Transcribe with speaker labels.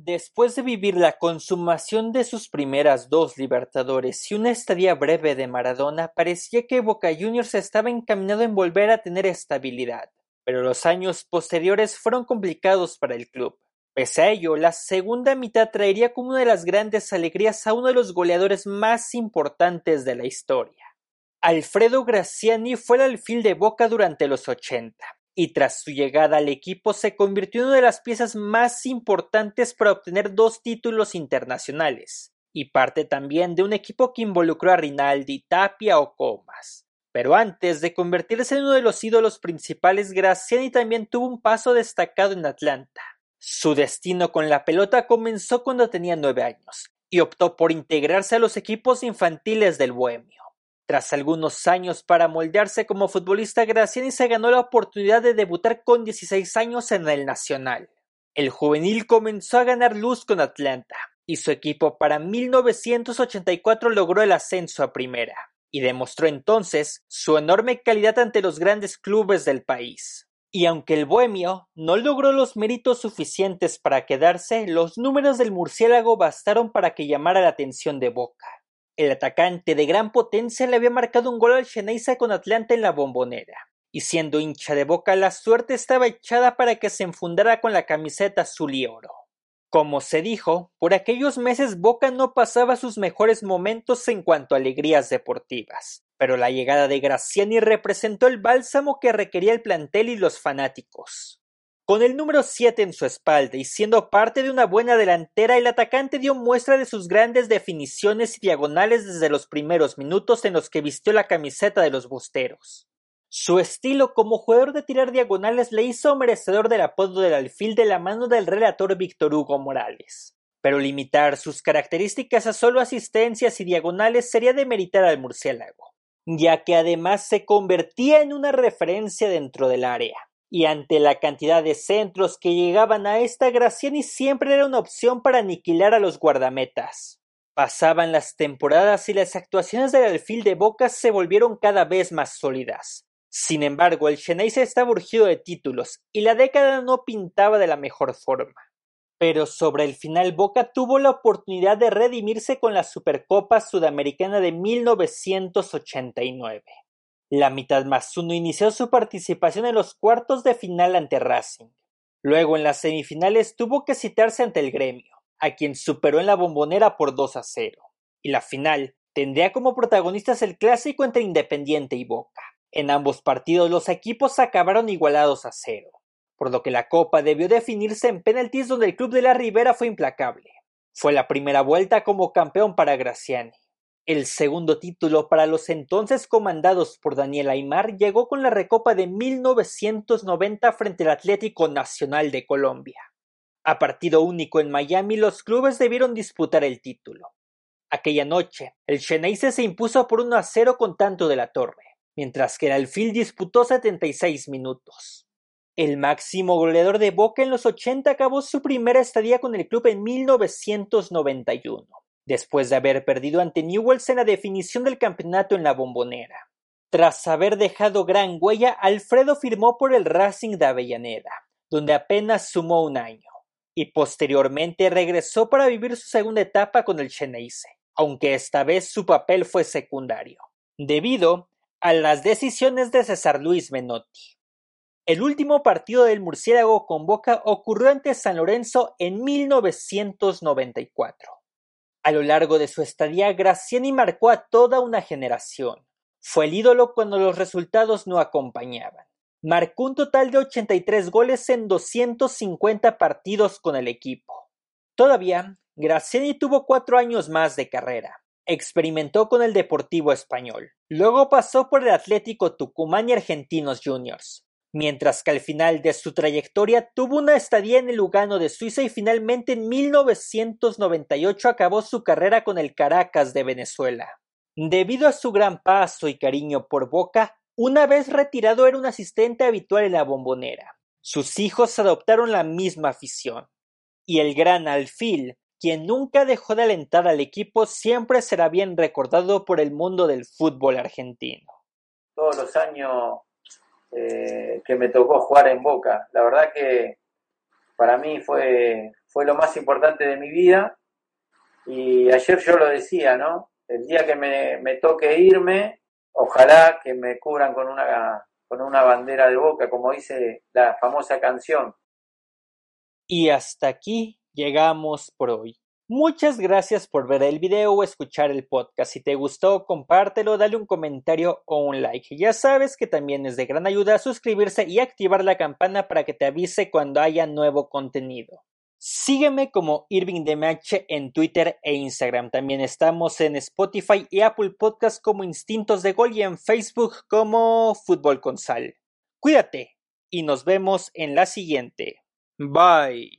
Speaker 1: Después de vivir la consumación de sus primeras dos Libertadores y una estadía breve de Maradona, parecía que Boca Juniors estaba encaminado en volver a tener estabilidad, pero los años posteriores fueron complicados para el club. Pese a ello, la segunda mitad traería como una de las grandes alegrías a uno de los goleadores más importantes de la historia. Alfredo Graciani fue el alfil de Boca durante los 80 y tras su llegada al equipo se convirtió en una de las piezas más importantes para obtener dos títulos internacionales, y parte también de un equipo que involucró a Rinaldi, Tapia o Comas. Pero antes de convertirse en uno de los ídolos principales, Graciani también tuvo un paso destacado en Atlanta. Su destino con la pelota comenzó cuando tenía nueve años, y optó por integrarse a los equipos infantiles del Bohemio. Tras algunos años para moldearse como futbolista, Graciani se ganó la oportunidad de debutar con 16 años en el Nacional. El juvenil comenzó a ganar luz con Atlanta, y su equipo para 1984 logró el ascenso a primera, y demostró entonces su enorme calidad ante los grandes clubes del país. Y aunque el bohemio no logró los méritos suficientes para quedarse, los números del murciélago bastaron para que llamara la atención de Boca. El atacante de gran potencia le había marcado un gol al Xeneize con Atlanta en la bombonera, y siendo hincha de boca la suerte estaba echada para que se enfundara con la camiseta azul y oro. Como se dijo, por aquellos meses Boca no pasaba sus mejores momentos en cuanto a alegrías deportivas, pero la llegada de Graciani representó el bálsamo que requería el plantel y los fanáticos. Con el número 7 en su espalda y siendo parte de una buena delantera, el atacante dio muestra de sus grandes definiciones y diagonales desde los primeros minutos en los que vistió la camiseta de los Busteros. Su estilo como jugador de tirar diagonales le hizo merecedor del apodo del alfil de la mano del relator Víctor Hugo Morales. Pero limitar sus características a solo asistencias y diagonales sería demeritar al murciélago, ya que además se convertía en una referencia dentro del área y ante la cantidad de centros que llegaban a esta, Graciani siempre era una opción para aniquilar a los guardametas. Pasaban las temporadas y las actuaciones del alfil de Boca se volvieron cada vez más sólidas. Sin embargo, el Xeneize estaba urgido de títulos y la década no pintaba de la mejor forma. Pero sobre el final Boca tuvo la oportunidad de redimirse con la Supercopa Sudamericana de 1989. La mitad más uno inició su participación en los cuartos de final ante Racing. Luego en las semifinales tuvo que citarse ante el gremio, a quien superó en la bombonera por 2 a 0. Y la final tendría como protagonistas el clásico entre Independiente y Boca. En ambos partidos los equipos acabaron igualados a cero, por lo que la copa debió definirse en penaltis donde el club de la Ribera fue implacable. Fue la primera vuelta como campeón para Graciani. El segundo título para los entonces comandados por Daniel Aymar llegó con la Recopa de 1990 frente al Atlético Nacional de Colombia. A partido único en Miami, los clubes debieron disputar el título. Aquella noche, el Xeneize se impuso por 1 a 0 con tanto de la torre, mientras que el Alfil disputó 76 minutos. El máximo goleador de Boca en los 80 acabó su primera estadía con el club en 1991 después de haber perdido ante Newells en la definición del campeonato en la bombonera. Tras haber dejado gran huella, Alfredo firmó por el Racing de Avellaneda, donde apenas sumó un año, y posteriormente regresó para vivir su segunda etapa con el Xeneize, aunque esta vez su papel fue secundario, debido a las decisiones de César Luis Menotti. El último partido del murciélago con Boca ocurrió ante San Lorenzo en 1994. A lo largo de su estadía, Graciani marcó a toda una generación. Fue el ídolo cuando los resultados no acompañaban. Marcó un total de 83 goles en 250 partidos con el equipo. Todavía, Graciani tuvo cuatro años más de carrera. Experimentó con el Deportivo Español. Luego pasó por el Atlético Tucumán y Argentinos Juniors, mientras que al final de su trayectoria tuvo una estadía en el Lugano de Suiza y finalmente en 1998 acabó su carrera con el Caracas de Venezuela. Debido a su gran paso y cariño por Boca, una vez retirado era un asistente habitual en la bombonera. Sus hijos adoptaron la misma afición. Y el gran Alfil, quien nunca dejó de alentar al equipo, siempre será bien recordado por el mundo del fútbol argentino.
Speaker 2: Todos los años eh, que me tocó jugar en Boca. La verdad que para mí fue, fue lo más importante de mi vida. Y ayer yo lo decía, ¿no? El día que me, me toque irme, ojalá que me cubran con una, con una bandera de Boca, como dice la famosa canción.
Speaker 1: Y hasta aquí llegamos por hoy. Muchas gracias por ver el video o escuchar el podcast. Si te gustó, compártelo, dale un comentario o un like. Ya sabes que también es de gran ayuda suscribirse y activar la campana para que te avise cuando haya nuevo contenido. Sígueme como Irving DMH en Twitter e Instagram. También estamos en Spotify y Apple Podcast como Instintos de Gol y en Facebook como Fútbol con Sal. Cuídate y nos vemos en la siguiente. Bye.